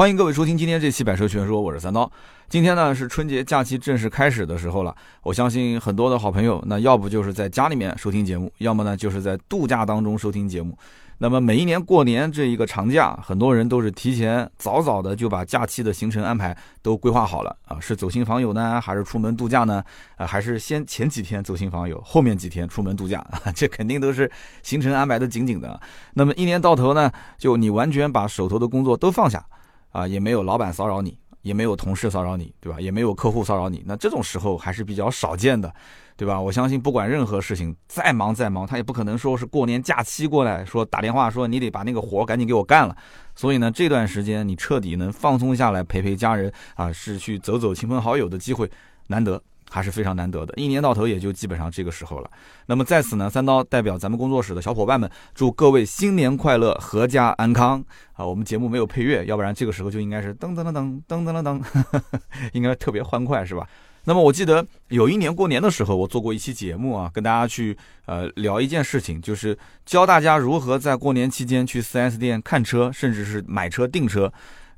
欢迎各位收听今天这期《百车全说》，我是三刀。今天呢是春节假期正式开始的时候了，我相信很多的好朋友，那要不就是在家里面收听节目，要么呢就是在度假当中收听节目。那么每一年过年这一个长假，很多人都是提前早早的就把假期的行程安排都规划好了啊，是走亲访友呢，还是出门度假呢？啊，还是先前几天走亲访友，后面几天出门度假啊？这肯定都是行程安排的紧紧的。那么一年到头呢，就你完全把手头的工作都放下。啊，也没有老板骚扰你，也没有同事骚扰你，对吧？也没有客户骚扰你，那这种时候还是比较少见的，对吧？我相信不管任何事情再忙再忙，他也不可能说是过年假期过来说打电话说你得把那个活赶紧给我干了。所以呢，这段时间你彻底能放松下来陪陪家人啊，是去走走亲朋好友的机会难得。还是非常难得的，一年到头也就基本上这个时候了。那么在此呢，三刀代表咱们工作室的小伙伴们，祝各位新年快乐，阖家安康啊！我们节目没有配乐，要不然这个时候就应该是噔噔噔噔噔噔噔噔，应该特别欢快是吧？那么我记得有一年过年的时候，我做过一期节目啊，跟大家去呃聊一件事情，就是教大家如何在过年期间去 4S 店看车，甚至是买车订车。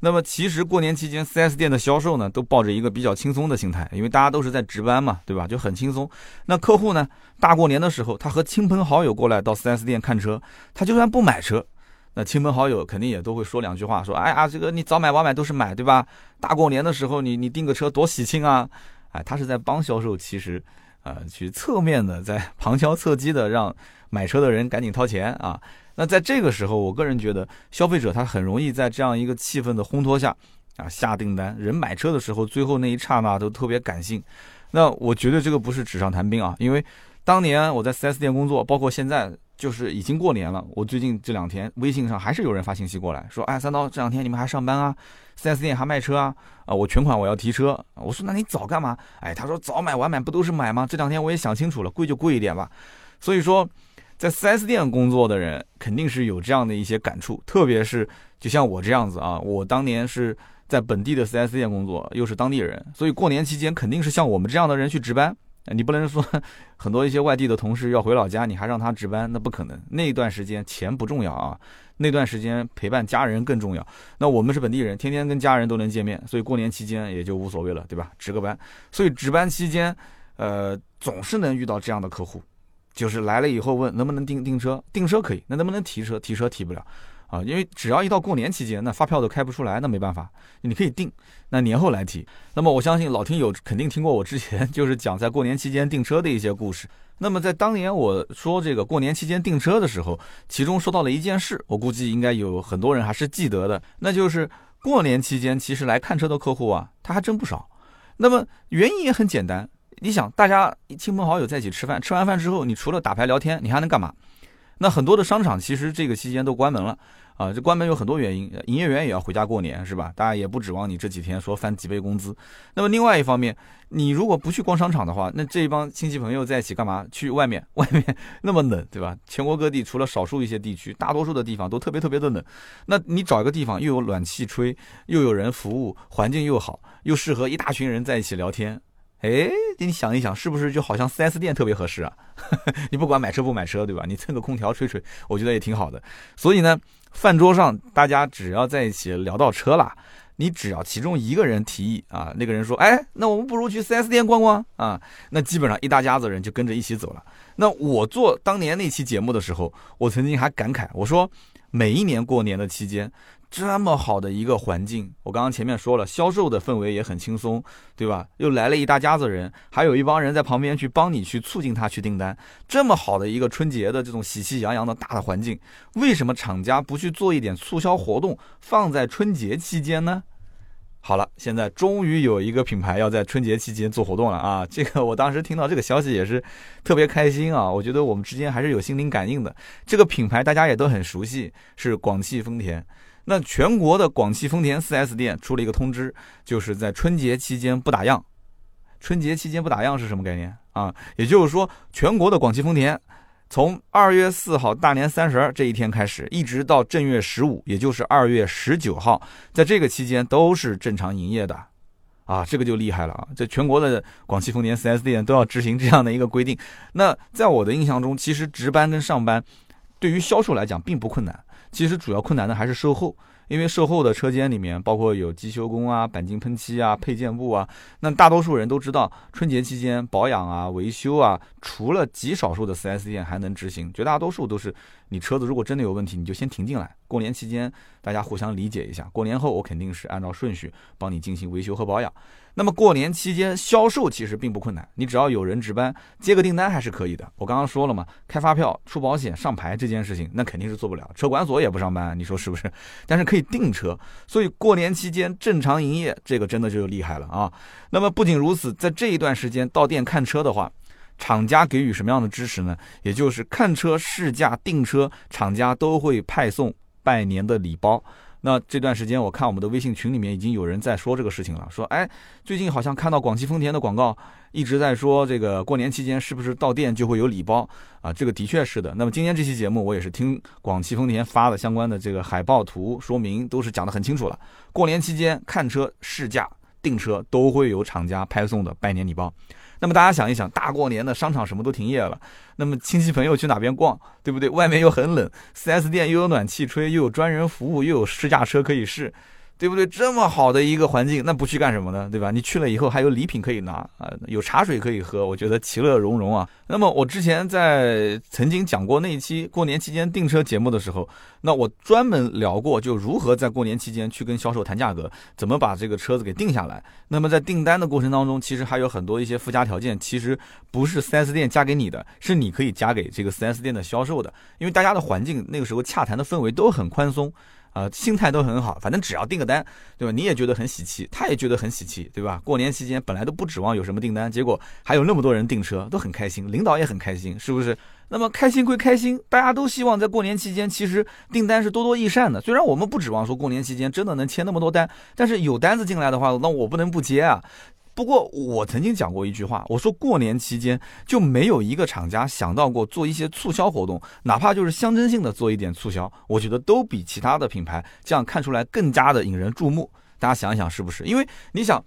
那么其实过年期间，4S 店的销售呢，都抱着一个比较轻松的心态，因为大家都是在值班嘛，对吧？就很轻松。那客户呢，大过年的时候，他和亲朋好友过来到 4S 店看车，他就算不买车，那亲朋好友肯定也都会说两句话，说：“哎呀，这个你早买晚买都是买，对吧？大过年的时候，你你订个车多喜庆啊！”哎，他是在帮销售，其实，呃，去侧面的在旁敲侧击的让买车的人赶紧掏钱啊。那在这个时候，我个人觉得消费者他很容易在这样一个气氛的烘托下啊下订单。人买车的时候，最后那一刹那都特别感性。那我觉得这个不是纸上谈兵啊，因为当年我在 4S 店工作，包括现在就是已经过年了。我最近这两天微信上还是有人发信息过来说：“哎，三刀，这两天你们还上班啊？4S 店还卖车啊？啊，我全款我要提车。”我说：“那你早干嘛？”哎，他说：“早买晚买不都是买吗？这两天我也想清楚了，贵就贵一点吧。”所以说。在 4S 店工作的人肯定是有这样的一些感触，特别是就像我这样子啊，我当年是在本地的 4S 店工作，又是当地人，所以过年期间肯定是像我们这样的人去值班。你不能说很多一些外地的同事要回老家，你还让他值班，那不可能。那段时间钱不重要啊，那段时间陪伴家人更重要。那我们是本地人，天天跟家人都能见面，所以过年期间也就无所谓了，对吧？值个班，所以值班期间，呃，总是能遇到这样的客户。就是来了以后问能不能订订车，订车可以，那能不能提车？提车提不了，啊，因为只要一到过年期间，那发票都开不出来，那没办法，你可以订，那年后来提。那么我相信老听友肯定听过我之前就是讲在过年期间订车的一些故事。那么在当年我说这个过年期间订车的时候，其中说到了一件事，我估计应该有很多人还是记得的，那就是过年期间其实来看车的客户啊，他还真不少。那么原因也很简单。你想，大家亲朋好友在一起吃饭，吃完饭之后，你除了打牌聊天，你还能干嘛？那很多的商场其实这个期间都关门了啊。这关门有很多原因，营业员也要回家过年，是吧？大家也不指望你这几天说翻几倍工资。那么另外一方面，你如果不去逛商场的话，那这一帮亲戚朋友在一起干嘛？去外面，外面那么冷，对吧？全国各地除了少数一些地区，大多数的地方都特别特别的冷。那你找一个地方，又有暖气吹，又有人服务，环境又好，又适合一大群人在一起聊天。哎，你想一想，是不是就好像 4S 店特别合适啊？你不管买车不买车，对吧？你蹭个空调吹吹，我觉得也挺好的。所以呢，饭桌上大家只要在一起聊到车了，你只要其中一个人提议啊，那个人说，哎，那我们不如去 4S 店逛逛啊，那基本上一大家子人就跟着一起走了。那我做当年那期节目的时候，我曾经还感慨，我说每一年过年的期间。这么好的一个环境，我刚刚前面说了，销售的氛围也很轻松，对吧？又来了一大家子人，还有一帮人在旁边去帮你去促进他去订单。这么好的一个春节的这种喜气洋洋的大的环境，为什么厂家不去做一点促销活动，放在春节期间呢？好了，现在终于有一个品牌要在春节期间做活动了啊！这个我当时听到这个消息也是特别开心啊！我觉得我们之间还是有心灵感应的。这个品牌大家也都很熟悉，是广汽丰田。那全国的广汽丰田 4S 店出了一个通知，就是在春节期间不打烊。春节期间不打烊是什么概念啊？也就是说，全国的广汽丰田从二月四号大年三十这一天开始，一直到正月十五，也就是二月十九号，在这个期间都是正常营业的。啊，这个就厉害了啊！这全国的广汽丰田 4S 店都要执行这样的一个规定。那在我的印象中，其实值班跟上班对于销售来讲并不困难。其实主要困难的还是售后，因为售后的车间里面包括有机修工啊、钣金喷漆啊、配件部啊，那大多数人都知道，春节期间保养啊、维修啊，除了极少数的 4S 店还能执行，绝大多数都是你车子如果真的有问题，你就先停进来。过年期间大家互相理解一下，过年后我肯定是按照顺序帮你进行维修和保养。那么过年期间销售其实并不困难，你只要有人值班接个订单还是可以的。我刚刚说了嘛，开发票、出保险、上牌这件事情，那肯定是做不了，车管所也不上班，你说是不是？但是可以订车，所以过年期间正常营业，这个真的就厉害了啊。那么不仅如此，在这一段时间到店看车的话，厂家给予什么样的支持呢？也就是看车、试驾、订车，厂家都会派送拜年的礼包。那这段时间，我看我们的微信群里面已经有人在说这个事情了，说，哎，最近好像看到广汽丰田的广告，一直在说这个过年期间是不是到店就会有礼包啊？这个的确是的。那么今天这期节目，我也是听广汽丰田发的相关的这个海报图说明，都是讲得很清楚了。过年期间看车、试驾、订车都会有厂家派送的拜年礼包。那么大家想一想，大过年的商场什么都停业了，那么亲戚朋友去哪边逛，对不对？外面又很冷，4S 店又有暖气吹，又有专人服务，又有试驾车可以试。对不对？这么好的一个环境，那不去干什么呢？对吧？你去了以后还有礼品可以拿啊，有茶水可以喝，我觉得其乐融融啊。那么我之前在曾经讲过那一期过年期间订车节目的时候，那我专门聊过就如何在过年期间去跟销售谈价格，怎么把这个车子给定下来。那么在订单的过程当中，其实还有很多一些附加条件，其实不是 4S 店加给你的，是你可以加给这个 4S 店的销售的，因为大家的环境那个时候洽谈的氛围都很宽松。啊，心态都很好，反正只要订个单，对吧？你也觉得很喜气，他也觉得很喜气，对吧？过年期间本来都不指望有什么订单，结果还有那么多人订车，都很开心，领导也很开心，是不是？那么开心归开心，大家都希望在过年期间，其实订单是多多益善的。虽然我们不指望说过年期间真的能签那么多单，但是有单子进来的话，那我不能不接啊。不过我曾经讲过一句话，我说过年期间就没有一个厂家想到过做一些促销活动，哪怕就是象征性的做一点促销，我觉得都比其他的品牌这样看出来更加的引人注目。大家想一想是不是？因为你想，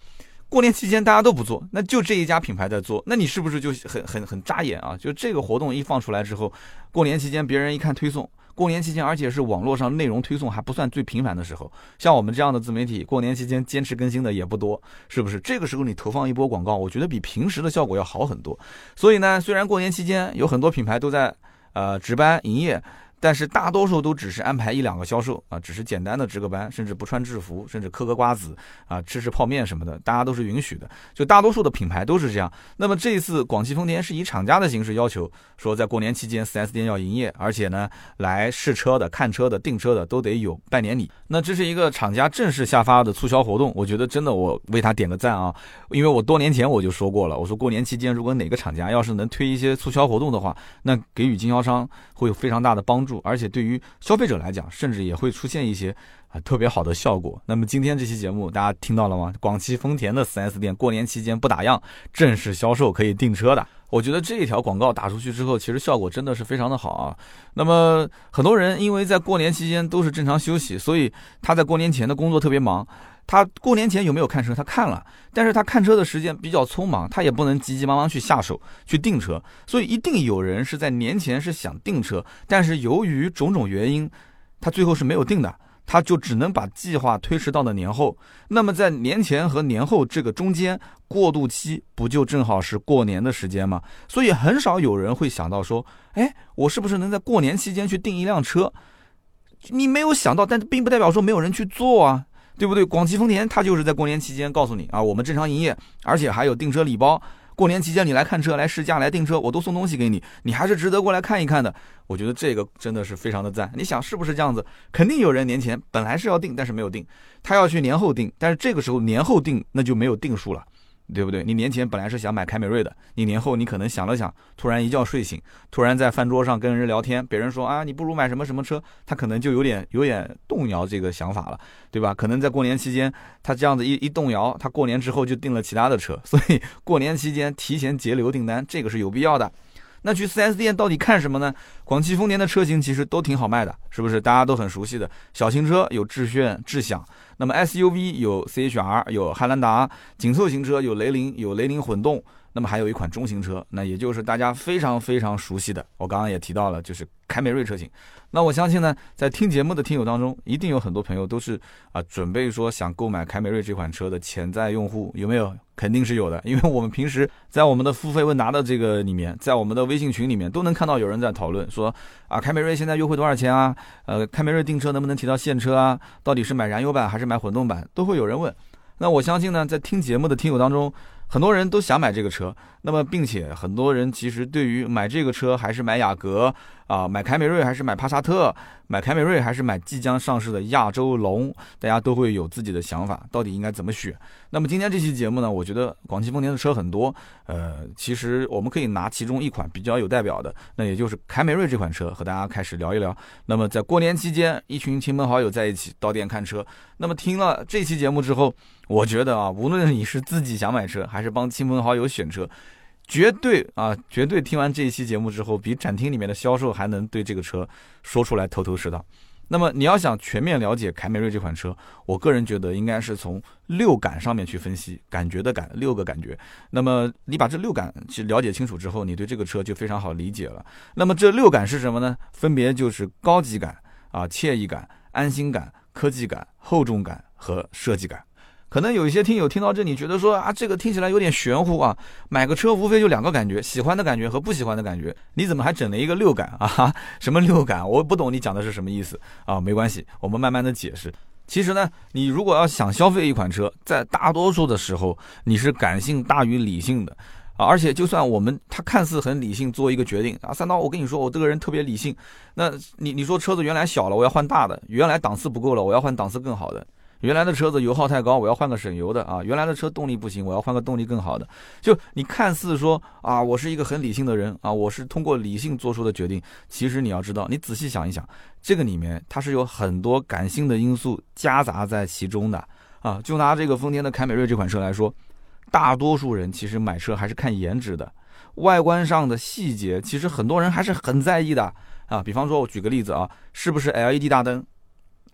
过年期间大家都不做，那就这一家品牌在做，那你是不是就很很很扎眼啊？就这个活动一放出来之后，过年期间别人一看推送。过年期间，而且是网络上内容推送还不算最频繁的时候，像我们这样的自媒体，过年期间坚持更新的也不多，是不是？这个时候你投放一波广告，我觉得比平时的效果要好很多。所以呢，虽然过年期间有很多品牌都在呃值班营业。但是大多数都只是安排一两个销售啊，只是简单的值个班，甚至不穿制服，甚至嗑个瓜子啊，吃吃泡面什么的，大家都是允许的。就大多数的品牌都是这样。那么这一次广汽丰田是以厂家的形式要求说，在过年期间 4S 店要营业，而且呢，来试车的、看车的、订车的都得有拜年礼。那这是一个厂家正式下发的促销活动，我觉得真的我为他点个赞啊，因为我多年前我就说过了，我说过年期间如果哪个厂家要是能推一些促销活动的话，那给予经销商会有非常大的帮助。而且对于消费者来讲，甚至也会出现一些啊特别好的效果。那么今天这期节目大家听到了吗？广汽丰田的 4S 店过年期间不打烊，正式销售可以订车的。我觉得这一条广告打出去之后，其实效果真的是非常的好啊。那么很多人因为在过年期间都是正常休息，所以他在过年前的工作特别忙。他过年前有没有看车？他看了，但是他看车的时间比较匆忙，他也不能急急忙忙去下手去订车，所以一定有人是在年前是想订车，但是由于种种原因，他最后是没有订的，他就只能把计划推迟到了年后。那么在年前和年后这个中间过渡期，不就正好是过年的时间吗？所以很少有人会想到说，哎，我是不是能在过年期间去订一辆车？你没有想到，但并不代表说没有人去做啊。对不对？广汽丰田它就是在过年期间告诉你啊，我们正常营业，而且还有订车礼包。过年期间你来看车、来试驾、来订车，我都送东西给你，你还是值得过来看一看的。我觉得这个真的是非常的赞。你想是不是这样子？肯定有人年前本来是要订，但是没有订，他要去年后订，但是这个时候年后订那就没有定数了。对不对？你年前本来是想买凯美瑞的，你年后你可能想了想，突然一觉睡醒，突然在饭桌上跟人聊天，别人说啊，你不如买什么什么车，他可能就 有点有点动摇这个想法了，对吧？可能在过年期间，他这样子一一动摇，他过年之后就订了其他的车，所以过年期间提前截留订单，这个是有必要的。那去 4S 店到底看什么呢？广汽丰田的车型其实都挺好卖的，是不是？大家都很熟悉的小型车有致炫、智享，那么 SUV 有 CHR、有汉兰达，紧凑型车有雷凌、有雷凌混动，那么还有一款中型车，那也就是大家非常非常熟悉的，我刚刚也提到了，就是凯美瑞车型。那我相信呢，在听节目的听友当中，一定有很多朋友都是啊，准备说想购买凯美瑞这款车的潜在用户，有没有？肯定是有的，因为我们平时在我们的付费问答的这个里面，在我们的微信群里面，都能看到有人在讨论说啊，凯美瑞现在优惠多少钱啊？呃，凯美瑞订车能不能提到现车啊？到底是买燃油版还是买混动版？都会有人问。那我相信呢，在听节目的听友当中。很多人都想买这个车，那么并且很多人其实对于买这个车还是买雅阁啊，买凯美瑞还是买帕萨特，买凯美瑞还是买即将上市的亚洲龙，大家都会有自己的想法，到底应该怎么选？那么今天这期节目呢，我觉得广汽丰田的车很多，呃，其实我们可以拿其中一款比较有代表的，那也就是凯美瑞这款车和大家开始聊一聊。那么在过年期间，一群亲朋好友在一起到店看车，那么听了这期节目之后。我觉得啊，无论你是自己想买车，还是帮亲朋好友选车，绝对啊，绝对听完这一期节目之后，比展厅里面的销售还能对这个车说出来头头是道。那么你要想全面了解凯美瑞这款车，我个人觉得应该是从六感上面去分析，感觉的感，六个感觉。那么你把这六感去了解清楚之后，你对这个车就非常好理解了。那么这六感是什么呢？分别就是高级感啊、惬意感、安心感、科技感、厚重感和设计感。可能有一些听友听到这里，觉得说啊，这个听起来有点玄乎啊。买个车无非就两个感觉，喜欢的感觉和不喜欢的感觉。你怎么还整了一个六感啊？什么六感？我不懂你讲的是什么意思啊？没关系，我们慢慢的解释。其实呢，你如果要想消费一款车，在大多数的时候，你是感性大于理性的啊。而且就算我们他看似很理性做一个决定啊，三刀，我跟你说，我这个人特别理性。那你你说车子原来小了，我要换大的；原来档次不够了，我要换档次更好的。原来的车子油耗太高，我要换个省油的啊！原来的车动力不行，我要换个动力更好的。就你看似说啊，我是一个很理性的人啊，我是通过理性做出的决定。其实你要知道，你仔细想一想，这个里面它是有很多感性的因素夹杂在其中的啊。就拿这个丰田的凯美瑞这款车来说，大多数人其实买车还是看颜值的，外观上的细节，其实很多人还是很在意的啊。比方说，我举个例子啊，是不是 LED 大灯？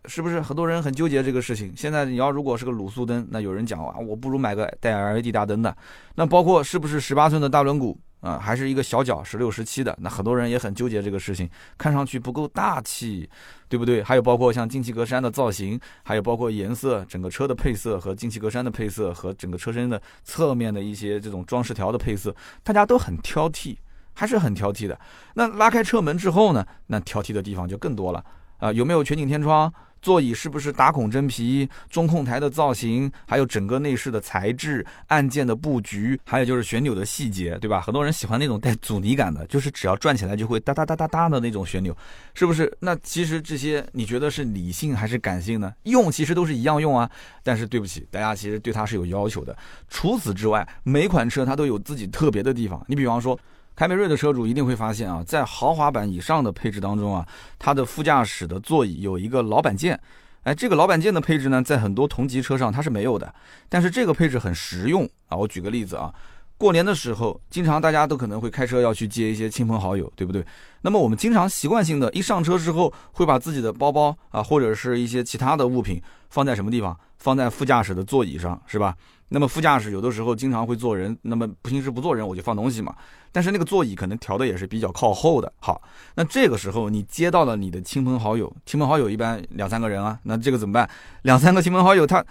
是不是很多人很纠结这个事情？现在你要如果是个卤素灯，那有人讲啊，我不如买个带 LED 大灯的。那包括是不是十八寸的大轮毂啊，还是一个小脚十六十七的？那很多人也很纠结这个事情，看上去不够大气，对不对？还有包括像进气格栅的造型，还有包括颜色，整个车的配色和进气格栅的配色和整个车身的侧面的一些这种装饰条的配色，大家都很挑剔，还是很挑剔的。那拉开车门之后呢，那挑剔的地方就更多了啊，有没有全景天窗？座椅是不是打孔真皮？中控台的造型，还有整个内饰的材质、按键的布局，还有就是旋钮的细节，对吧？很多人喜欢那种带阻尼感的，就是只要转起来就会哒哒哒哒哒的那种旋钮，是不是？那其实这些你觉得是理性还是感性呢？用其实都是一样用啊，但是对不起，大家其实对它是有要求的。除此之外，每款车它都有自己特别的地方。你比方说。凯美瑞的车主一定会发现啊，在豪华版以上的配置当中啊，它的副驾驶的座椅有一个老板键，哎，这个老板键的配置呢，在很多同级车上它是没有的，但是这个配置很实用啊。我举个例子啊，过年的时候，经常大家都可能会开车要去接一些亲朋好友，对不对？那么我们经常习惯性的一上车之后，会把自己的包包啊，或者是一些其他的物品放在什么地方？放在副驾驶的座椅上，是吧？那么副驾驶有的时候经常会坐人，那么平时不坐人我就放东西嘛。但是那个座椅可能调的也是比较靠后的。好，那这个时候你接到了你的亲朋好友，亲朋好友一般两三个人啊，那这个怎么办？两三个亲朋好友他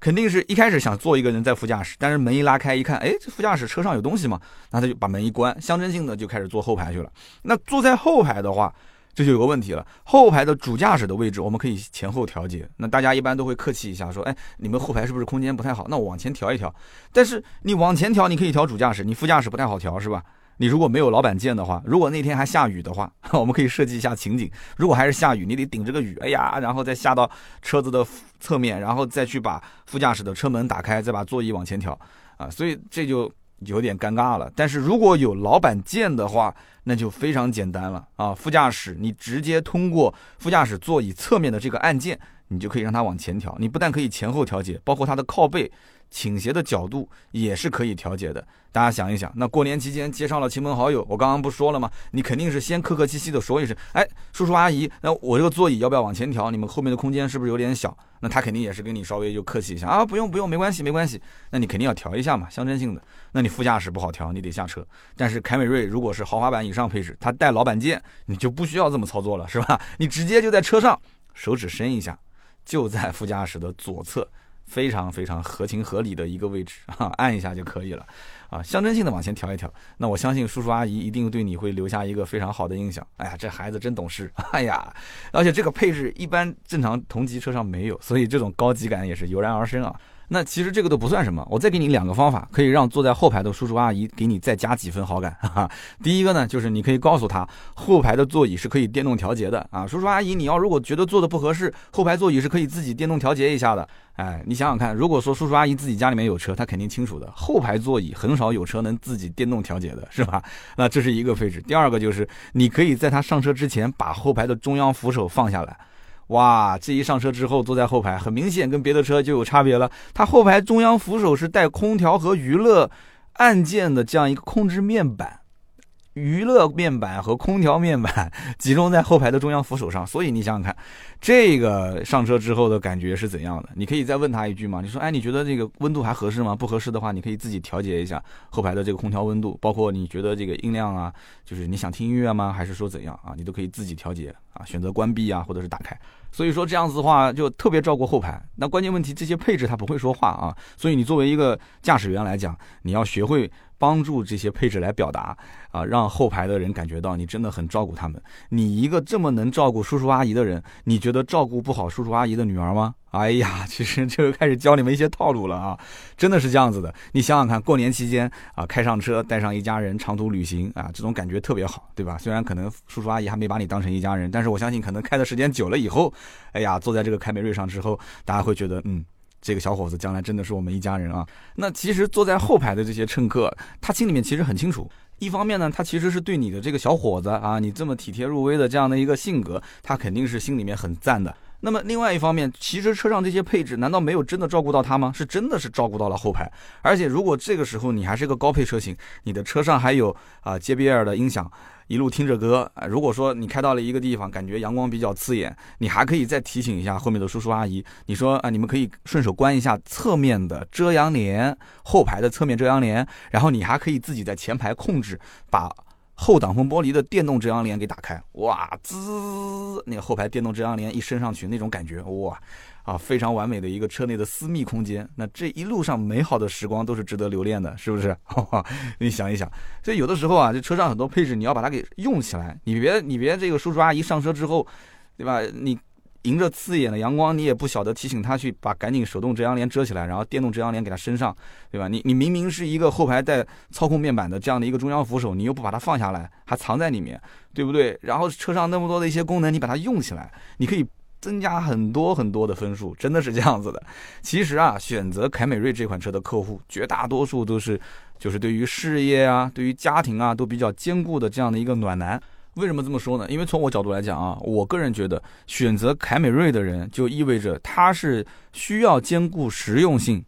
肯定是一开始想坐一个人在副驾驶，但是门一拉开一看，哎，这副驾驶车上有东西嘛，那他就把门一关，象征性的就开始坐后排去了。那坐在后排的话。这就有个问题了，后排的主驾驶的位置我们可以前后调节。那大家一般都会客气一下，说：“哎，你们后排是不是空间不太好？那我往前调一调。”但是你往前调，你可以调主驾驶，你副驾驶不太好调，是吧？你如果没有老板键的话，如果那天还下雨的话，我们可以设计一下情景：如果还是下雨，你得顶着个雨，哎呀，然后再下到车子的侧面，然后再去把副驾驶的车门打开，再把座椅往前调啊，所以这就。有点尴尬了，但是如果有老板键的话，那就非常简单了啊！副驾驶你直接通过副驾驶座椅侧面的这个按键，你就可以让它往前调。你不但可以前后调节，包括它的靠背。倾斜的角度也是可以调节的。大家想一想，那过年期间接上了亲朋好友，我刚刚不说了吗？你肯定是先客客气气的说一声：“哎，叔叔阿姨，那我这个座椅要不要往前调？你们后面的空间是不是有点小？”那他肯定也是跟你稍微就客气一下啊，不用不用，没关系没关系。那你肯定要调一下嘛，象征性的。那你副驾驶不好调，你得下车。但是凯美瑞如果是豪华版以上配置，它带老板键，你就不需要这么操作了，是吧？你直接就在车上，手指伸一下，就在副驾驶的左侧。非常非常合情合理的一个位置啊，按一下就可以了啊，象征性的往前调一调。那我相信叔叔阿姨一定对你会留下一个非常好的印象。哎呀，这孩子真懂事。哎呀，而且这个配置一般正常同级车上没有，所以这种高级感也是油然而生啊。那其实这个都不算什么，我再给你两个方法，可以让坐在后排的叔叔阿姨给你再加几分好感。哈哈。第一个呢，就是你可以告诉他，后排的座椅是可以电动调节的啊。叔叔阿姨，你要如果觉得坐的不合适，后排座椅是可以自己电动调节一下的。哎，你想想看，如果说叔叔阿姨自己家里面有车，他肯定清楚的，后排座椅很少有车能自己电动调节的，是吧？那这是一个配置。第二个就是，你可以在他上车之前把后排的中央扶手放下来。哇，这一上车之后坐在后排，很明显跟别的车就有差别了。它后排中央扶手是带空调和娱乐按键的这样一个控制面板。娱乐面板和空调面板 集中在后排的中央扶手上，所以你想想看，这个上车之后的感觉是怎样的？你可以再问他一句嘛？你说，哎，你觉得这个温度还合适吗？不合适的话，你可以自己调节一下后排的这个空调温度，包括你觉得这个音量啊，就是你想听音乐吗？还是说怎样啊？你都可以自己调节啊，选择关闭啊，或者是打开。所以说这样子的话，就特别照顾后排。那关键问题，这些配置它不会说话啊，所以你作为一个驾驶员来讲，你要学会。帮助这些配置来表达啊，让后排的人感觉到你真的很照顾他们。你一个这么能照顾叔叔阿姨的人，你觉得照顾不好叔叔阿姨的女儿吗？哎呀，其实就开始教你们一些套路了啊，真的是这样子的。你想想看，过年期间啊，开上车带上一家人长途旅行啊，这种感觉特别好，对吧？虽然可能叔叔阿姨还没把你当成一家人，但是我相信可能开的时间久了以后，哎呀，坐在这个凯美瑞上之后，大家会觉得嗯。这个小伙子将来真的是我们一家人啊！那其实坐在后排的这些乘客，他心里面其实很清楚。一方面呢，他其实是对你的这个小伙子啊，你这么体贴入微的这样的一个性格，他肯定是心里面很赞的。那么另外一方面，其实车上这些配置，难道没有真的照顾到他吗？是真的是照顾到了后排。而且如果这个时候你还是个高配车型，你的车上还有啊 JBL 的音响。一路听着歌，如果说你开到了一个地方，感觉阳光比较刺眼，你还可以再提醒一下后面的叔叔阿姨，你说啊，你们可以顺手关一下侧面的遮阳帘，后排的侧面遮阳帘，然后你还可以自己在前排控制，把后挡风玻璃的电动遮阳帘给打开，哇，滋，那个后排电动遮阳帘一升上去，那种感觉，哇。啊，非常完美的一个车内的私密空间，那这一路上美好的时光都是值得留恋的，是不是？你想一想，所以有的时候啊，这车上很多配置你要把它给用起来，你别你别这个叔叔阿姨上车之后，对吧？你迎着刺眼的阳光，你也不晓得提醒他去把赶紧手动遮阳帘遮起来，然后电动遮阳帘给他升上，对吧？你你明明是一个后排带操控面板的这样的一个中央扶手，你又不把它放下来，还藏在里面，对不对？然后车上那么多的一些功能，你把它用起来，你可以。增加很多很多的分数，真的是这样子的。其实啊，选择凯美瑞这款车的客户，绝大多数都是就是对于事业啊、对于家庭啊都比较坚固的这样的一个暖男。为什么这么说呢？因为从我角度来讲啊，我个人觉得选择凯美瑞的人，就意味着他是需要兼顾实用性、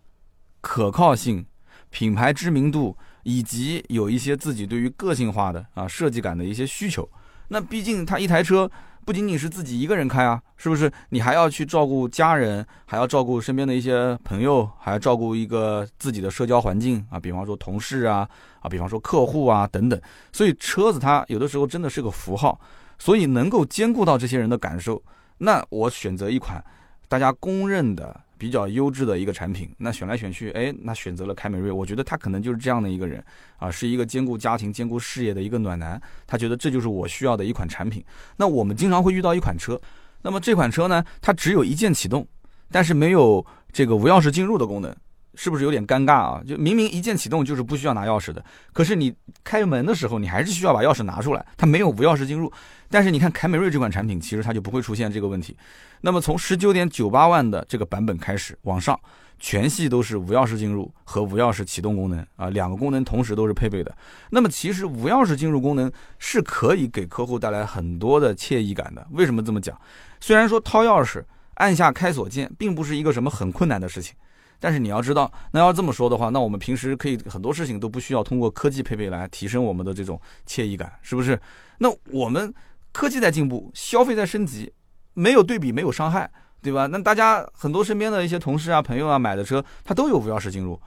可靠性、品牌知名度，以及有一些自己对于个性化的啊设计感的一些需求。那毕竟他一台车。不仅仅是自己一个人开啊，是不是？你还要去照顾家人，还要照顾身边的一些朋友，还要照顾一个自己的社交环境啊，比方说同事啊，啊，比方说客户啊等等。所以车子它有的时候真的是个符号，所以能够兼顾到这些人的感受，那我选择一款大家公认的。比较优质的一个产品，那选来选去，哎，那选择了凯美瑞，我觉得他可能就是这样的一个人啊，是一个兼顾家庭、兼顾事业的一个暖男，他觉得这就是我需要的一款产品。那我们经常会遇到一款车，那么这款车呢，它只有一键启动，但是没有这个无钥匙进入的功能。是不是有点尴尬啊？就明明一键启动就是不需要拿钥匙的，可是你开门的时候，你还是需要把钥匙拿出来。它没有无钥匙进入，但是你看凯美瑞这款产品，其实它就不会出现这个问题。那么从十九点九八万的这个版本开始往上，全系都是无钥匙进入和无钥匙启动功能啊，两个功能同时都是配备的。那么其实无钥匙进入功能是可以给客户带来很多的惬意感的。为什么这么讲？虽然说掏钥匙。按下开锁键，并不是一个什么很困难的事情。但是你要知道，那要这么说的话，那我们平时可以很多事情都不需要通过科技配备来提升我们的这种惬意感，是不是？那我们科技在进步，消费在升级，没有对比没有伤害，对吧？那大家很多身边的一些同事啊、朋友啊买的车，他都有无钥匙进入。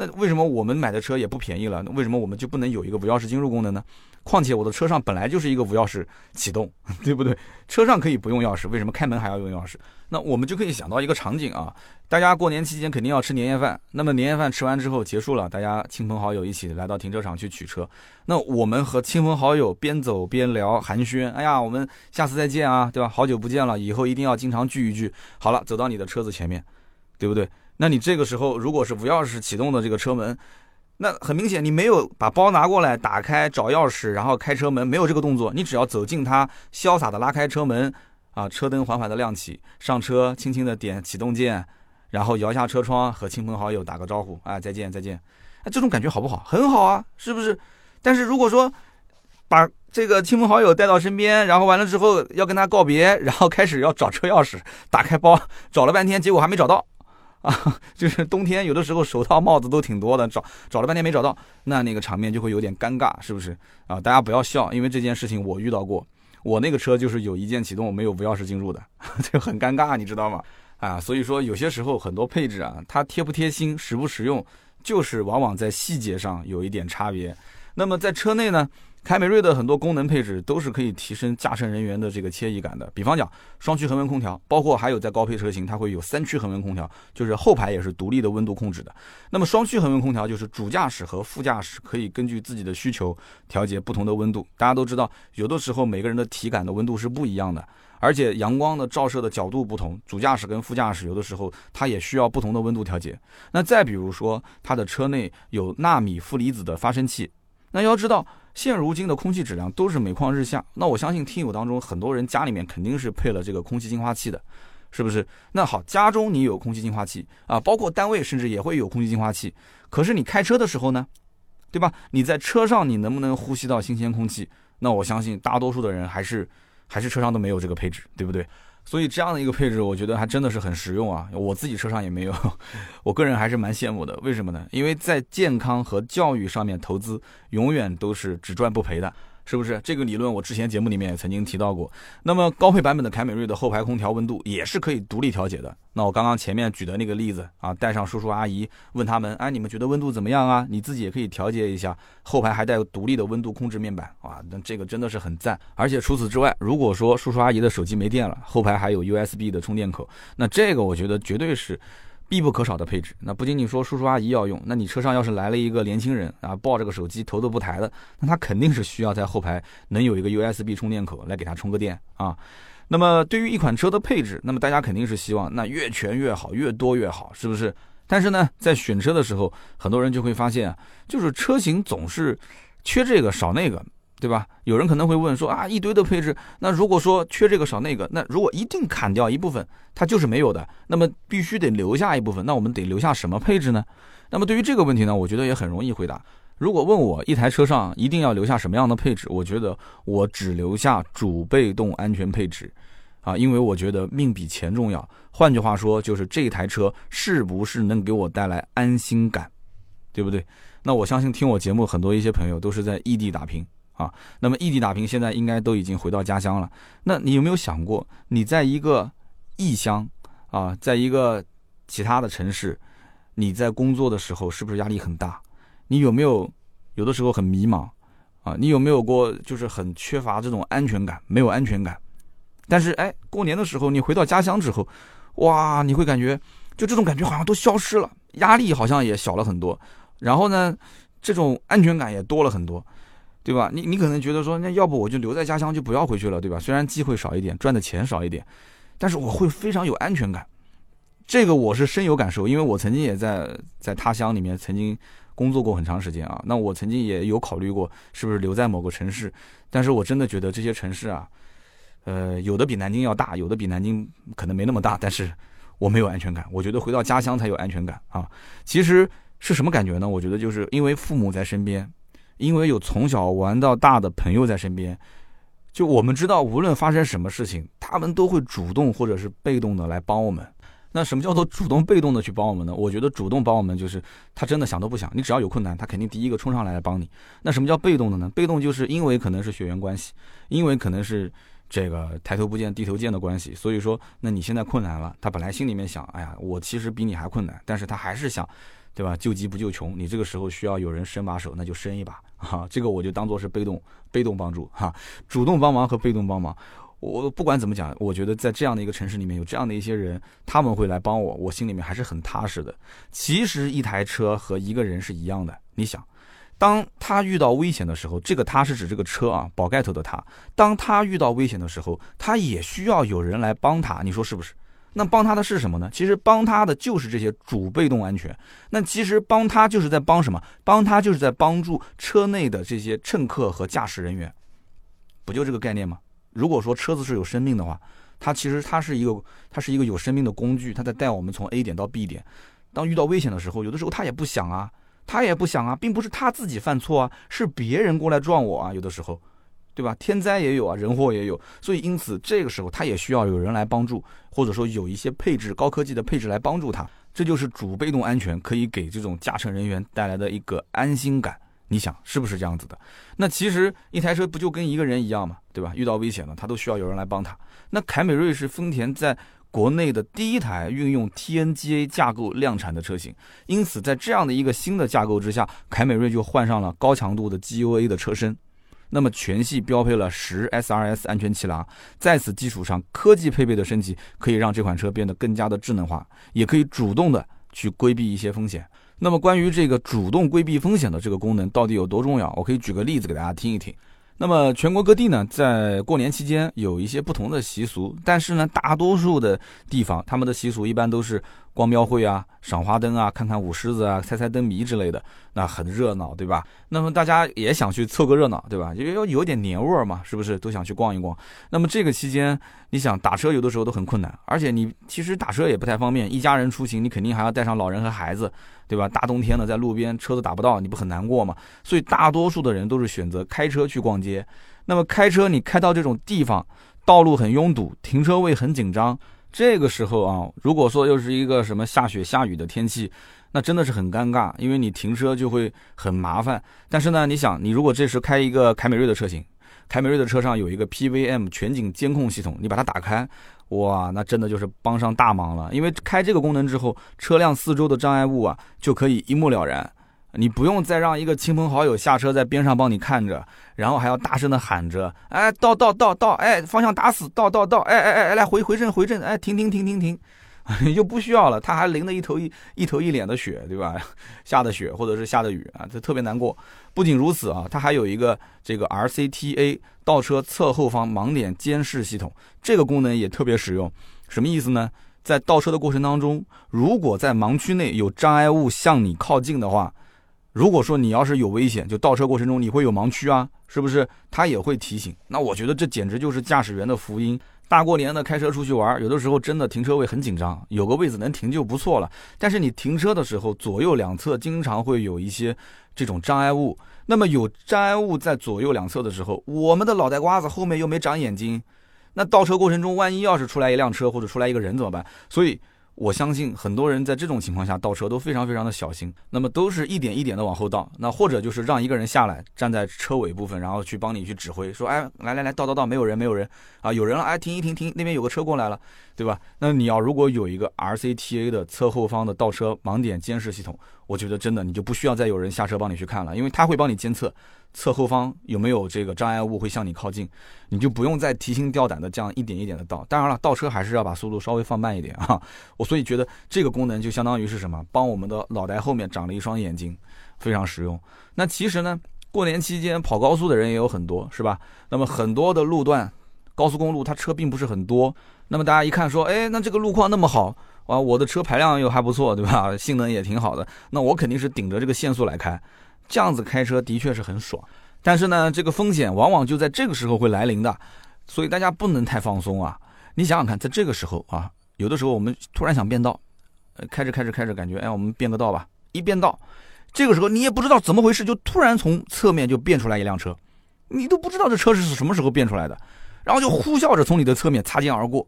那为什么我们买的车也不便宜了？那为什么我们就不能有一个无钥匙进入功能呢？况且我的车上本来就是一个无钥匙启动，对不对？车上可以不用钥匙，为什么开门还要用钥匙？那我们就可以想到一个场景啊，大家过年期间肯定要吃年夜饭，那么年夜饭吃完之后结束了，大家亲朋好友一起来到停车场去取车，那我们和亲朋好友边走边聊寒暄，哎呀，我们下次再见啊，对吧？好久不见了，以后一定要经常聚一聚。好了，走到你的车子前面，对不对？那你这个时候如果是无钥匙启动的这个车门，那很明显你没有把包拿过来打开找钥匙，然后开车门，没有这个动作，你只要走近它，潇洒的拉开车门，啊，车灯缓缓的亮起，上车，轻轻的点启动键，然后摇下车窗和亲朋好友打个招呼，啊，再见再见，哎，这种感觉好不好？很好啊，是不是？但是如果说把这个亲朋好友带到身边，然后完了之后要跟他告别，然后开始要找车钥匙，打开包找了半天，结果还没找到。啊，就是冬天有的时候手套、帽子都挺多的，找找了半天没找到，那那个场面就会有点尴尬，是不是？啊，大家不要笑，因为这件事情我遇到过，我那个车就是有一键启动没有无钥匙进入的，就很尴尬，你知道吗？啊，所以说有些时候很多配置啊，它贴不贴心、实不实用，就是往往在细节上有一点差别。那么在车内呢？凯美瑞的很多功能配置都是可以提升驾乘人员的这个惬意感的，比方讲双区恒温空调，包括还有在高配车型，它会有三区恒温空调，就是后排也是独立的温度控制的。那么双区恒温空调就是主驾驶和副驾驶可以根据自己的需求调节不同的温度。大家都知道，有的时候每个人的体感的温度是不一样的，而且阳光的照射的角度不同，主驾驶跟副驾驶有的时候它也需要不同的温度调节。那再比如说，它的车内有纳米负离子的发生器，那要知道。现如今的空气质量都是每况日下，那我相信听友当中很多人家里面肯定是配了这个空气净化器的，是不是？那好，家中你有空气净化器啊，包括单位甚至也会有空气净化器，可是你开车的时候呢，对吧？你在车上你能不能呼吸到新鲜空气？那我相信大多数的人还是还是车上都没有这个配置，对不对？所以这样的一个配置，我觉得还真的是很实用啊！我自己车上也没有，我个人还是蛮羡慕的。为什么呢？因为在健康和教育上面投资，永远都是只赚不赔的。是不是这个理论？我之前节目里面也曾经提到过。那么高配版本的凯美瑞的后排空调温度也是可以独立调节的。那我刚刚前面举的那个例子啊，带上叔叔阿姨，问他们，哎，你们觉得温度怎么样啊？你自己也可以调节一下。后排还带有独立的温度控制面板，哇，那这个真的是很赞。而且除此之外，如果说叔叔阿姨的手机没电了，后排还有 USB 的充电口，那这个我觉得绝对是。必不可少的配置，那不仅仅说叔叔阿姨要用，那你车上要是来了一个年轻人啊，抱着个手机头都不抬的，那他肯定是需要在后排能有一个 USB 充电口来给他充个电啊。那么对于一款车的配置，那么大家肯定是希望那越全越好，越多越好，是不是？但是呢，在选车的时候，很多人就会发现，就是车型总是缺这个少那个。对吧？有人可能会问说啊，一堆的配置，那如果说缺这个少那个，那如果一定砍掉一部分，它就是没有的，那么必须得留下一部分，那我们得留下什么配置呢？那么对于这个问题呢，我觉得也很容易回答。如果问我一台车上一定要留下什么样的配置，我觉得我只留下主被动安全配置，啊，因为我觉得命比钱重要。换句话说，就是这台车是不是能给我带来安心感，对不对？那我相信听我节目很多一些朋友都是在异地打拼。啊，那么异地打拼现在应该都已经回到家乡了。那你有没有想过，你在一个异乡啊，在一个其他的城市，你在工作的时候是不是压力很大？你有没有有的时候很迷茫啊？你有没有过就是很缺乏这种安全感，没有安全感？但是哎，过年的时候你回到家乡之后，哇，你会感觉就这种感觉好像都消失了，压力好像也小了很多，然后呢，这种安全感也多了很多。对吧？你你可能觉得说，那要不我就留在家乡，就不要回去了，对吧？虽然机会少一点，赚的钱少一点，但是我会非常有安全感。这个我是深有感受，因为我曾经也在在他乡里面曾经工作过很长时间啊。那我曾经也有考虑过是不是留在某个城市，但是我真的觉得这些城市啊，呃，有的比南京要大，有的比南京可能没那么大，但是我没有安全感。我觉得回到家乡才有安全感啊。其实是什么感觉呢？我觉得就是因为父母在身边。因为有从小玩到大的朋友在身边，就我们知道，无论发生什么事情，他们都会主动或者是被动的来帮我们。那什么叫做主动被动的去帮我们呢？我觉得主动帮我们就是他真的想都不想，你只要有困难，他肯定第一个冲上来来帮你。那什么叫被动的呢？被动就是因为可能是血缘关系，因为可能是这个抬头不见低头见的关系，所以说，那你现在困难了，他本来心里面想，哎呀，我其实比你还困难，但是他还是想，对吧？救急不救穷，你这个时候需要有人伸把手，那就伸一把哈。这个我就当做是被动被动帮助哈，主动帮忙和被动帮忙。我不管怎么讲，我觉得在这样的一个城市里面有这样的一些人，他们会来帮我，我心里面还是很踏实的。其实一台车和一个人是一样的，你想，当他遇到危险的时候，这个他是指这个车啊，宝盖头的他，当他遇到危险的时候，他也需要有人来帮他，你说是不是？那帮他的是什么呢？其实帮他的就是这些主被动安全。那其实帮他就是在帮什么？帮他就是在帮助车内的这些乘客和驾驶人员，不就这个概念吗？如果说车子是有生命的话，它其实它是一个它是一个有生命的工具，它在带我们从 A 点到 B 点。当遇到危险的时候，有的时候他也不想啊，他也不想啊，并不是他自己犯错啊，是别人过来撞我啊，有的时候，对吧？天灾也有啊，人祸也有，所以因此这个时候他也需要有人来帮助，或者说有一些配置高科技的配置来帮助他。这就是主被动安全可以给这种驾乘人员带来的一个安心感。你想是不是这样子的？那其实一台车不就跟一个人一样嘛，对吧？遇到危险了，他都需要有人来帮他。那凯美瑞是丰田在国内的第一台运用 TNGA 架构量产的车型，因此在这样的一个新的架构之下，凯美瑞就换上了高强度的 GUA 的车身，那么全系标配了十 SRS 安全气囊，在此基础上，科技配备的升级可以让这款车变得更加的智能化，也可以主动的去规避一些风险。那么关于这个主动规避风险的这个功能到底有多重要？我可以举个例子给大家听一听。那么全国各地呢，在过年期间有一些不同的习俗，但是呢，大多数的地方他们的习俗一般都是。逛庙会啊，赏花灯啊，看看舞狮子啊，猜猜灯谜之类的，那很热闹，对吧？那么大家也想去凑个热闹，对吧？因为有点年味儿嘛，是不是？都想去逛一逛。那么这个期间，你想打车有的时候都很困难，而且你其实打车也不太方便。一家人出行，你肯定还要带上老人和孩子，对吧？大冬天的在路边车子打不到，你不很难过吗？所以大多数的人都是选择开车去逛街。那么开车你开到这种地方，道路很拥堵，停车位很紧张。这个时候啊，如果说又是一个什么下雪下雨的天气，那真的是很尴尬，因为你停车就会很麻烦。但是呢，你想，你如果这时开一个凯美瑞的车型，凯美瑞的车上有一个 PVM 全景监控系统，你把它打开，哇，那真的就是帮上大忙了。因为开这个功能之后，车辆四周的障碍物啊就可以一目了然。你不用再让一个亲朋好友下车在边上帮你看着，然后还要大声的喊着，哎，倒倒倒倒，哎，方向打死，倒倒倒，哎哎哎，来回回正回正，哎，停停停停停，你就 不需要了。他还淋了一头一一头一脸的雪，对吧？下的雪或者是下的雨啊，这特别难过。不仅如此啊，它还有一个这个 RCTA 倒车侧后方盲点监视系统，这个功能也特别实用。什么意思呢？在倒车的过程当中，如果在盲区内有障碍物向你靠近的话，如果说你要是有危险，就倒车过程中你会有盲区啊，是不是？他也会提醒。那我觉得这简直就是驾驶员的福音。大过年的开车出去玩，有的时候真的停车位很紧张，有个位子能停就不错了。但是你停车的时候，左右两侧经常会有一些这种障碍物。那么有障碍物在左右两侧的时候，我们的脑袋瓜子后面又没长眼睛，那倒车过程中万一要是出来一辆车或者出来一个人怎么办？所以。我相信很多人在这种情况下倒车都非常非常的小心，那么都是一点一点的往后倒，那或者就是让一个人下来站在车尾部分，然后去帮你去指挥，说，哎，来来来，倒倒倒，没有人没有人啊，有人了，哎，停一停停，那边有个车过来了，对吧？那你要如果有一个 RCTA 的侧后方的倒车盲点监视系统，我觉得真的你就不需要再有人下车帮你去看了，因为它会帮你监测。侧后方有没有这个障碍物会向你靠近，你就不用再提心吊胆的这样一点一点的倒。当然了，倒车还是要把速度稍微放慢一点啊。我所以觉得这个功能就相当于是什么，帮我们的脑袋后面长了一双眼睛，非常实用。那其实呢，过年期间跑高速的人也有很多，是吧？那么很多的路段，高速公路它车并不是很多。那么大家一看说，哎，那这个路况那么好啊，我的车排量又还不错，对吧？性能也挺好的，那我肯定是顶着这个限速来开。这样子开车的确是很爽，但是呢，这个风险往往就在这个时候会来临的，所以大家不能太放松啊！你想想看，在这个时候啊，有的时候我们突然想变道，呃，开着开着开着，感觉哎，我们变个道吧，一变道，这个时候你也不知道怎么回事，就突然从侧面就变出来一辆车，你都不知道这车是什么时候变出来的，然后就呼啸着从你的侧面擦肩而过。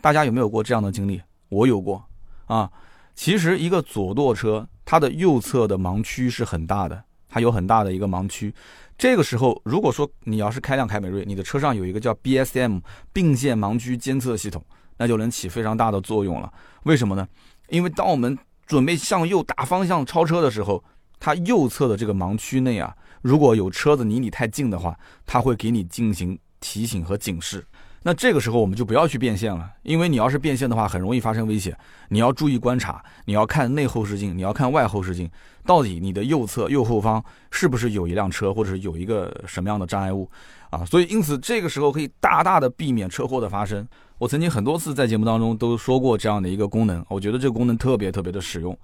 大家有没有过这样的经历？我有过啊。其实一个左舵车，它的右侧的盲区是很大的，它有很大的一个盲区。这个时候，如果说你要是开辆凯美瑞，你的车上有一个叫 BSM 并线盲区监测系统，那就能起非常大的作用了。为什么呢？因为当我们准备向右打方向超车的时候，它右侧的这个盲区内啊，如果有车子离你太近的话，它会给你进行提醒和警示。那这个时候我们就不要去变线了，因为你要是变线的话，很容易发生危险。你要注意观察，你要看内后视镜，你要看外后视镜，到底你的右侧右后方是不是有一辆车，或者是有一个什么样的障碍物啊？所以因此这个时候可以大大的避免车祸的发生。我曾经很多次在节目当中都说过这样的一个功能，我觉得这个功能特别特别的实用。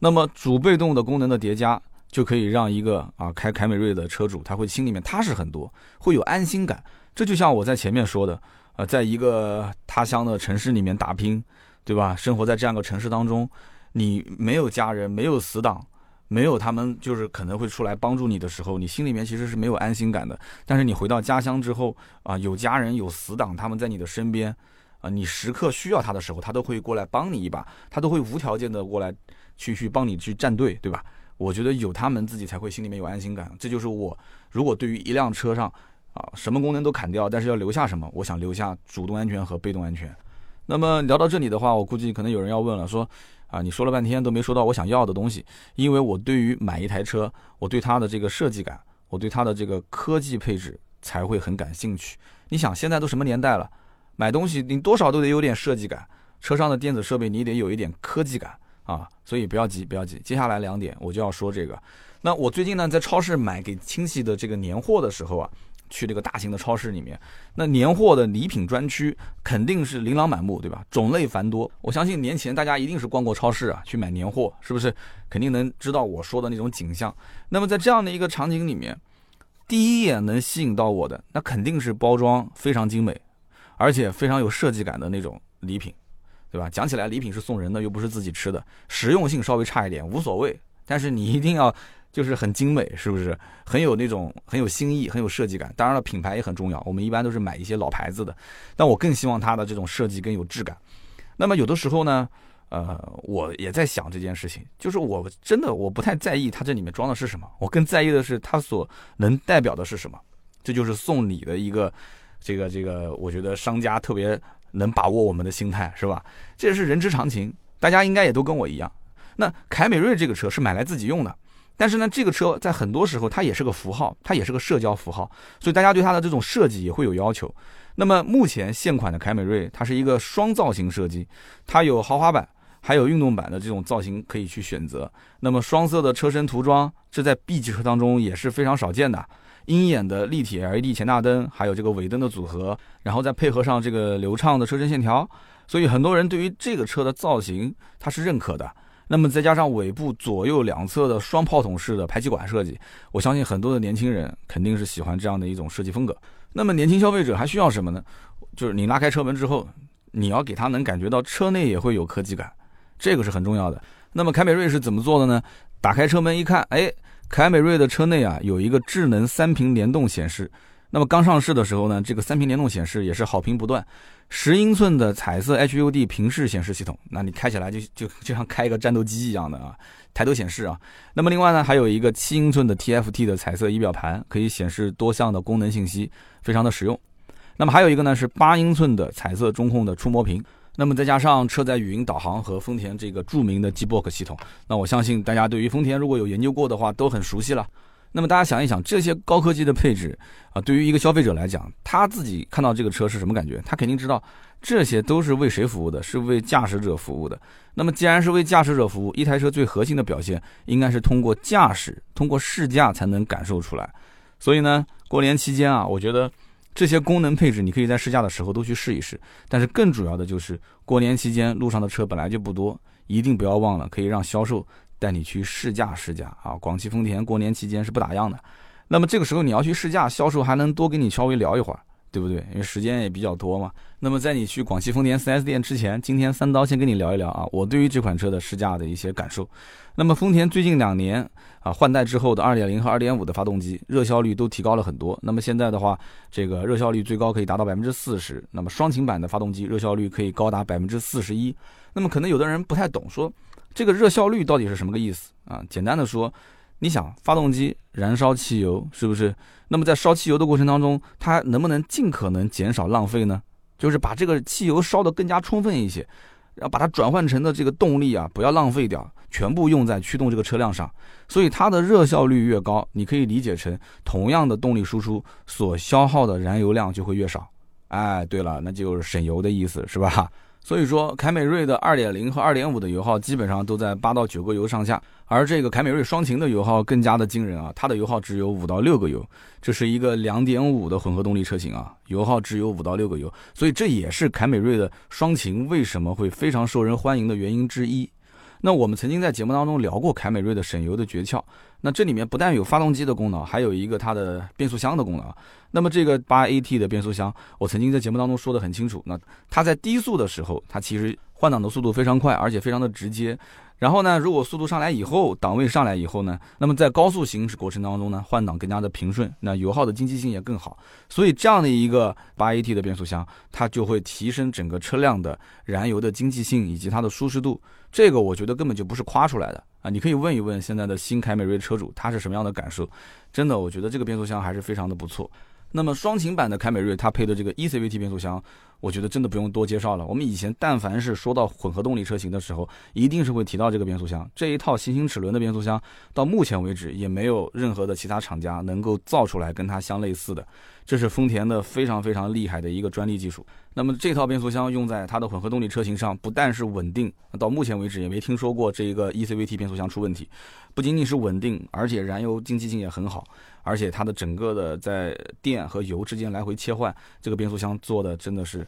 那么主被动的功能的叠加，就可以让一个啊开凯美瑞的车主他会心里面踏实很多，会有安心感。这就像我在前面说的。呃，在一个他乡的城市里面打拼，对吧？生活在这样一个城市当中，你没有家人，没有死党，没有他们，就是可能会出来帮助你的时候，你心里面其实是没有安心感的。但是你回到家乡之后，啊，有家人，有死党，他们在你的身边，啊，你时刻需要他的时候，他都会过来帮你一把，他都会无条件的过来去去帮你去站队，对吧？我觉得有他们自己才会心里面有安心感。这就是我如果对于一辆车上。啊，什么功能都砍掉，但是要留下什么？我想留下主动安全和被动安全。那么聊到这里的话，我估计可能有人要问了，说啊，你说了半天都没说到我想要的东西。因为我对于买一台车，我对它的这个设计感，我对它的这个科技配置才会很感兴趣。你想，现在都什么年代了，买东西你多少都得有点设计感，车上的电子设备你得有一点科技感啊。所以不要急，不要急，接下来两点我就要说这个。那我最近呢，在超市买给亲戚的这个年货的时候啊。去这个大型的超市里面，那年货的礼品专区肯定是琳琅满目，对吧？种类繁多。我相信年前大家一定是逛过超市啊，去买年货，是不是？肯定能知道我说的那种景象。那么在这样的一个场景里面，第一眼能吸引到我的，那肯定是包装非常精美，而且非常有设计感的那种礼品，对吧？讲起来礼品是送人的，又不是自己吃的，实用性稍微差一点无所谓，但是你一定要。就是很精美，是不是很有那种很有新意、很有设计感？当然了，品牌也很重要。我们一般都是买一些老牌子的，但我更希望它的这种设计更有质感。那么有的时候呢，呃，我也在想这件事情，就是我真的我不太在意它这里面装的是什么，我更在意的是它所能代表的是什么。这就是送礼的一个这个这个，我觉得商家特别能把握我们的心态，是吧？这是人之常情，大家应该也都跟我一样。那凯美瑞这个车是买来自己用的。但是呢，这个车在很多时候它也是个符号，它也是个社交符号，所以大家对它的这种设计也会有要求。那么目前现款的凯美瑞，它是一个双造型设计，它有豪华版，还有运动版的这种造型可以去选择。那么双色的车身涂装，这在 B 级车当中也是非常少见的。鹰眼的立体 LED 前大灯，还有这个尾灯的组合，然后再配合上这个流畅的车身线条，所以很多人对于这个车的造型它是认可的。那么再加上尾部左右两侧的双炮筒式的排气管设计，我相信很多的年轻人肯定是喜欢这样的一种设计风格。那么年轻消费者还需要什么呢？就是你拉开车门之后，你要给他能感觉到车内也会有科技感，这个是很重要的。那么凯美瑞是怎么做的呢？打开车门一看，哎，凯美瑞的车内啊有一个智能三屏联动显示。那么刚上市的时候呢，这个三屏联动显示也是好评不断。十英寸的彩色 HUD 平视显示系统，那你开起来就就就像开一个战斗机一样的啊，抬头显示啊。那么另外呢，还有一个七英寸的 TFT 的彩色仪表盘，可以显示多项的功能信息，非常的实用。那么还有一个呢是八英寸的彩色中控的触摸屏，那么再加上车载语音导航和丰田这个著名的 G-BOX 系统，那我相信大家对于丰田如果有研究过的话，都很熟悉了。那么大家想一想，这些高科技的配置啊，对于一个消费者来讲，他自己看到这个车是什么感觉？他肯定知道这些都是为谁服务的？是为驾驶者服务的。那么既然是为驾驶者服务，一台车最核心的表现应该是通过驾驶、通过试驾才能感受出来。所以呢，过年期间啊，我觉得这些功能配置你可以在试驾的时候都去试一试。但是更主要的就是过年期间路上的车本来就不多，一定不要忘了可以让销售。带你去试驾试驾啊！广汽丰田过年期间是不打烊的，那么这个时候你要去试驾，销售还能多跟你稍微聊一会儿，对不对？因为时间也比较多嘛。那么在你去广汽丰田 4S 店之前，今天三刀先跟你聊一聊啊，我对于这款车的试驾的一些感受。那么丰田最近两年啊换代之后的2.0和2.5的发动机热效率都提高了很多。那么现在的话，这个热效率最高可以达到百分之四十。那么双擎版的发动机热效率可以高达百分之四十一。那么可能有的人不太懂，说这个热效率到底是什么个意思啊？简单的说。你想，发动机燃烧汽油是不是？那么在烧汽油的过程当中，它能不能尽可能减少浪费呢？就是把这个汽油烧得更加充分一些，然后把它转换成的这个动力啊，不要浪费掉，全部用在驱动这个车辆上。所以它的热效率越高，你可以理解成同样的动力输出所消耗的燃油量就会越少。哎，对了，那就是省油的意思，是吧？所以说，凯美瑞的2.0和2.5的油耗基本上都在八到九个油上下，而这个凯美瑞双擎的油耗更加的惊人啊，它的油耗只有五到六个油，这是一个2.5的混合动力车型啊，油耗只有五到六个油，所以这也是凯美瑞的双擎为什么会非常受人欢迎的原因之一。那我们曾经在节目当中聊过凯美瑞的省油的诀窍。那这里面不但有发动机的功能，还有一个它的变速箱的功能。那么这个八 AT 的变速箱，我曾经在节目当中说的很清楚。那它在低速的时候，它其实换挡的速度非常快，而且非常的直接。然后呢，如果速度上来以后，档位上来以后呢，那么在高速行驶过程当中呢，换挡更加的平顺，那油耗的经济性也更好。所以这样的一个八 AT 的变速箱，它就会提升整个车辆的燃油的经济性以及它的舒适度。这个我觉得根本就不是夸出来的啊！你可以问一问现在的新凯美瑞车主，他是什么样的感受？真的，我觉得这个变速箱还是非常的不错。那么双擎版的凯美瑞，它配的这个 ECVT 变速箱，我觉得真的不用多介绍了。我们以前但凡是说到混合动力车型的时候，一定是会提到这个变速箱。这一套行星齿轮的变速箱，到目前为止也没有任何的其他厂家能够造出来跟它相类似的。这是丰田的非常非常厉害的一个专利技术。那么这套变速箱用在它的混合动力车型上，不但是稳定，到目前为止也没听说过这一个 ECVT 变速箱出问题。不仅仅是稳定，而且燃油经济性也很好。而且它的整个的在电和油之间来回切换，这个变速箱做的真的是，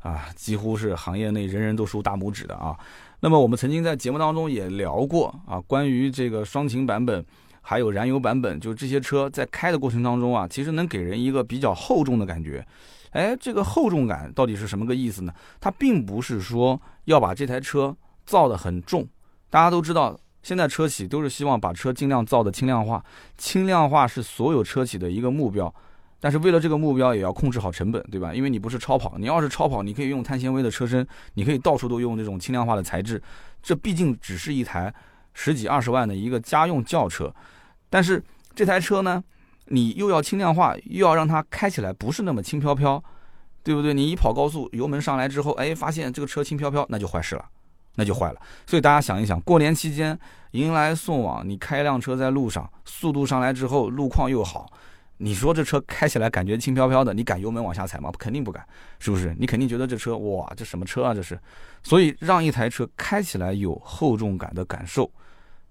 啊，几乎是行业内人人都竖大拇指的啊。那么我们曾经在节目当中也聊过啊，关于这个双擎版本还有燃油版本，就这些车在开的过程当中啊，其实能给人一个比较厚重的感觉。哎，这个厚重感到底是什么个意思呢？它并不是说要把这台车造得很重，大家都知道。现在车企都是希望把车尽量造的轻量化，轻量化是所有车企的一个目标，但是为了这个目标也要控制好成本，对吧？因为你不是超跑，你要是超跑，你可以用碳纤维的车身，你可以到处都用这种轻量化的材质，这毕竟只是一台十几二十万的一个家用轿车，但是这台车呢，你又要轻量化，又要让它开起来不是那么轻飘飘，对不对？你一跑高速，油门上来之后，哎，发现这个车轻飘飘，那就坏事了。那就坏了，所以大家想一想，过年期间迎来送往，你开一辆车在路上，速度上来之后，路况又好，你说这车开起来感觉轻飘飘的，你敢油门往下踩吗？肯定不敢，是不是？你肯定觉得这车哇，这什么车啊？这是，所以让一台车开起来有厚重感的感受，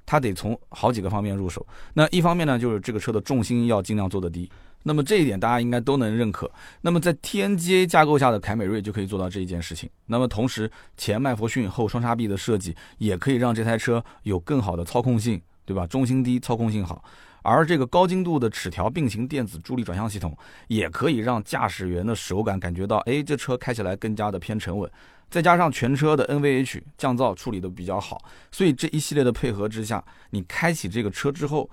它得从好几个方面入手。那一方面呢，就是这个车的重心要尽量做得低。那么这一点大家应该都能认可。那么在 TNGA 架构下的凯美瑞就可以做到这一件事情。那么同时前麦弗逊后双叉臂的设计也可以让这台车有更好的操控性，对吧？中心低，操控性好。而这个高精度的齿条并行电子助力转向系统也可以让驾驶员的手感感觉到，哎，这车开起来更加的偏沉稳。再加上全车的 NVH 降噪处理的比较好，所以这一系列的配合之下，你开启这个车之后。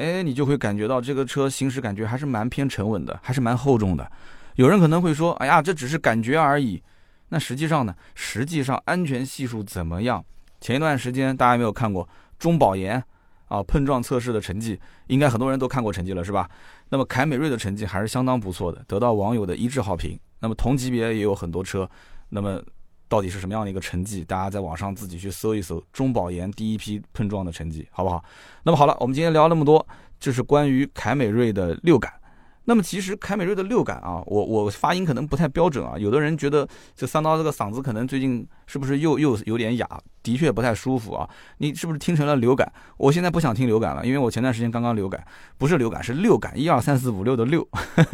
哎，你就会感觉到这个车行驶感觉还是蛮偏沉稳的，还是蛮厚重的。有人可能会说：“哎呀，这只是感觉而已。”那实际上呢？实际上安全系数怎么样？前一段时间大家有没有看过中保研啊碰撞测试的成绩？应该很多人都看过成绩了，是吧？那么凯美瑞的成绩还是相当不错的，得到网友的一致好评。那么同级别也有很多车，那么。到底是什么样的一个成绩？大家在网上自己去搜一搜中保研第一批碰撞的成绩，好不好？那么好了，我们今天聊那么多，就是关于凯美瑞的六感。那么其实凯美瑞的六感啊，我我发音可能不太标准啊，有的人觉得这三刀这个嗓子可能最近是不是又又有点哑，的确不太舒服啊。你是不是听成了流感？我现在不想听流感了，因为我前段时间刚刚流感，不是流感是六感，一二三四五六的六，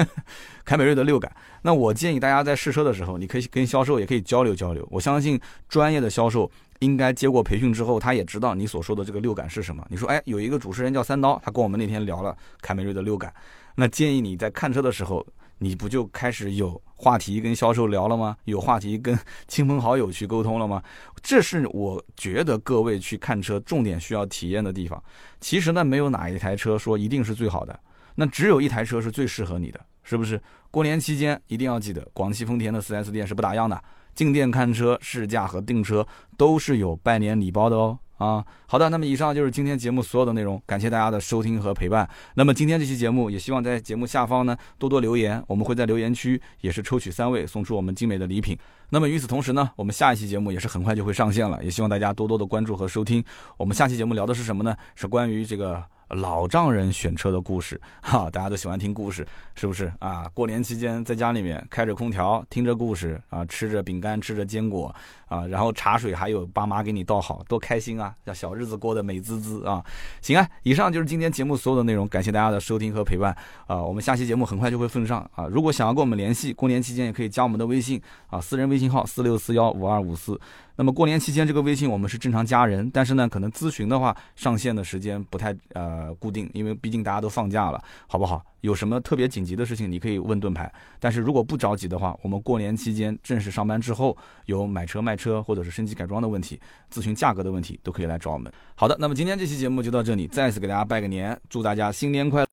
凯美瑞的六感。那我建议大家在试车的时候，你可以跟销售也可以交流交流。我相信专业的销售应该接过培训之后，他也知道你所说的这个六感是什么。你说，哎，有一个主持人叫三刀，他跟我们那天聊了凯美瑞的六感。那建议你在看车的时候，你不就开始有话题跟销售聊了吗？有话题跟 亲朋好友去沟通了吗？这是我觉得各位去看车重点需要体验的地方。其实呢，没有哪一台车说一定是最好的，那只有一台车是最适合你的，是不是？过年期间一定要记得，广汽丰田的 4S 店是不打烊的，进店看车、试驾和订车都是有拜年礼包的哦。啊，好的，那么以上就是今天节目所有的内容，感谢大家的收听和陪伴。那么今天这期节目也希望在节目下方呢多多留言，我们会在留言区也是抽取三位送出我们精美的礼品。那么与此同时呢，我们下一期节目也是很快就会上线了，也希望大家多多的关注和收听。我们下期节目聊的是什么呢？是关于这个。老丈人选车的故事，哈，大家都喜欢听故事，是不是啊？过年期间在家里面开着空调，听着故事啊，吃着饼干，吃着坚果啊，然后茶水还有爸妈给你倒好，多开心啊！叫小日子过得美滋滋啊！行啊，以上就是今天节目所有的内容，感谢大家的收听和陪伴啊！我们下期节目很快就会奉上啊！如果想要跟我们联系，过年期间也可以加我们的微信啊，私人微信号四六四幺五二五四。那么过年期间，这个微信我们是正常加人，但是呢，可能咨询的话上线的时间不太呃固定，因为毕竟大家都放假了，好不好？有什么特别紧急的事情，你可以问盾牌。但是如果不着急的话，我们过年期间正式上班之后，有买车卖车或者是升级改装的问题，咨询价格的问题，都可以来找我们。好的，那么今天这期节目就到这里，再次给大家拜个年，祝大家新年快乐。